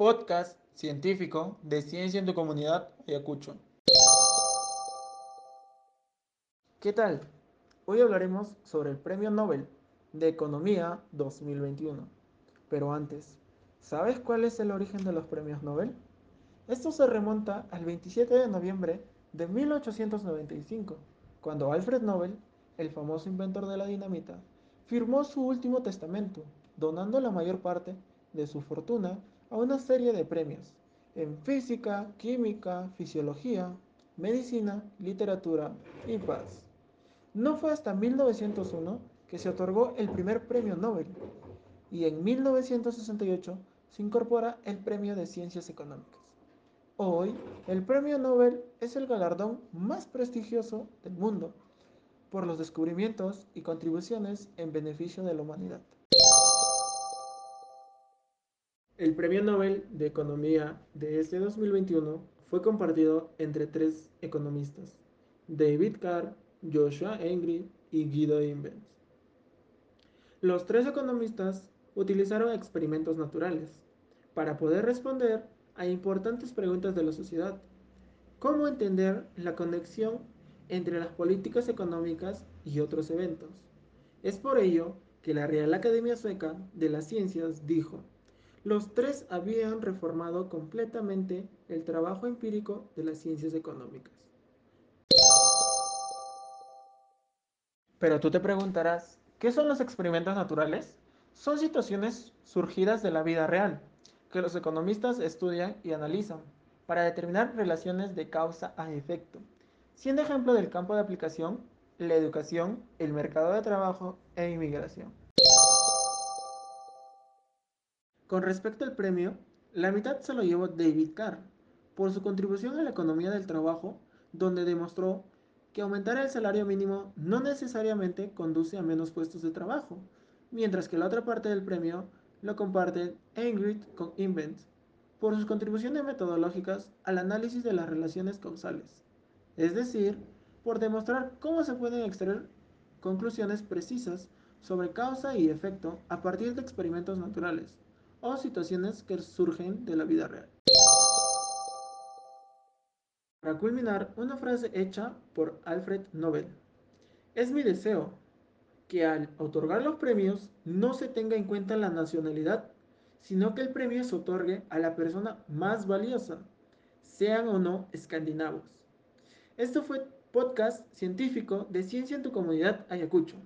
podcast científico de Ciencia en tu Comunidad Ayacucho. ¿Qué tal? Hoy hablaremos sobre el Premio Nobel de Economía 2021. Pero antes, ¿sabes cuál es el origen de los premios Nobel? Esto se remonta al 27 de noviembre de 1895, cuando Alfred Nobel, el famoso inventor de la dinamita, firmó su último testamento, donando la mayor parte de su fortuna a una serie de premios en física, química, fisiología, medicina, literatura y paz. No fue hasta 1901 que se otorgó el primer premio Nobel y en 1968 se incorpora el Premio de Ciencias Económicas. Hoy, el Premio Nobel es el galardón más prestigioso del mundo por los descubrimientos y contribuciones en beneficio de la humanidad. El Premio Nobel de Economía de este 2021 fue compartido entre tres economistas, David Carr, Joshua Engri y Guido Imbens. Los tres economistas utilizaron experimentos naturales para poder responder a importantes preguntas de la sociedad. ¿Cómo entender la conexión entre las políticas económicas y otros eventos? Es por ello que la Real Academia Sueca de las Ciencias dijo, los tres habían reformado completamente el trabajo empírico de las ciencias económicas. Pero tú te preguntarás, ¿qué son los experimentos naturales? Son situaciones surgidas de la vida real, que los economistas estudian y analizan para determinar relaciones de causa a efecto, siendo ejemplo del campo de aplicación la educación, el mercado de trabajo e inmigración. Con respecto al premio, la mitad se lo llevó David Carr por su contribución a la economía del trabajo, donde demostró que aumentar el salario mínimo no necesariamente conduce a menos puestos de trabajo, mientras que la otra parte del premio lo comparten Ingrid con Invent por sus contribuciones metodológicas al análisis de las relaciones causales, es decir, por demostrar cómo se pueden extraer conclusiones precisas sobre causa y efecto a partir de experimentos naturales o situaciones que surgen de la vida real. Para culminar, una frase hecha por Alfred Nobel. Es mi deseo que al otorgar los premios no se tenga en cuenta la nacionalidad, sino que el premio se otorgue a la persona más valiosa, sean o no escandinavos. Esto fue podcast científico de Ciencia en tu Comunidad Ayacucho.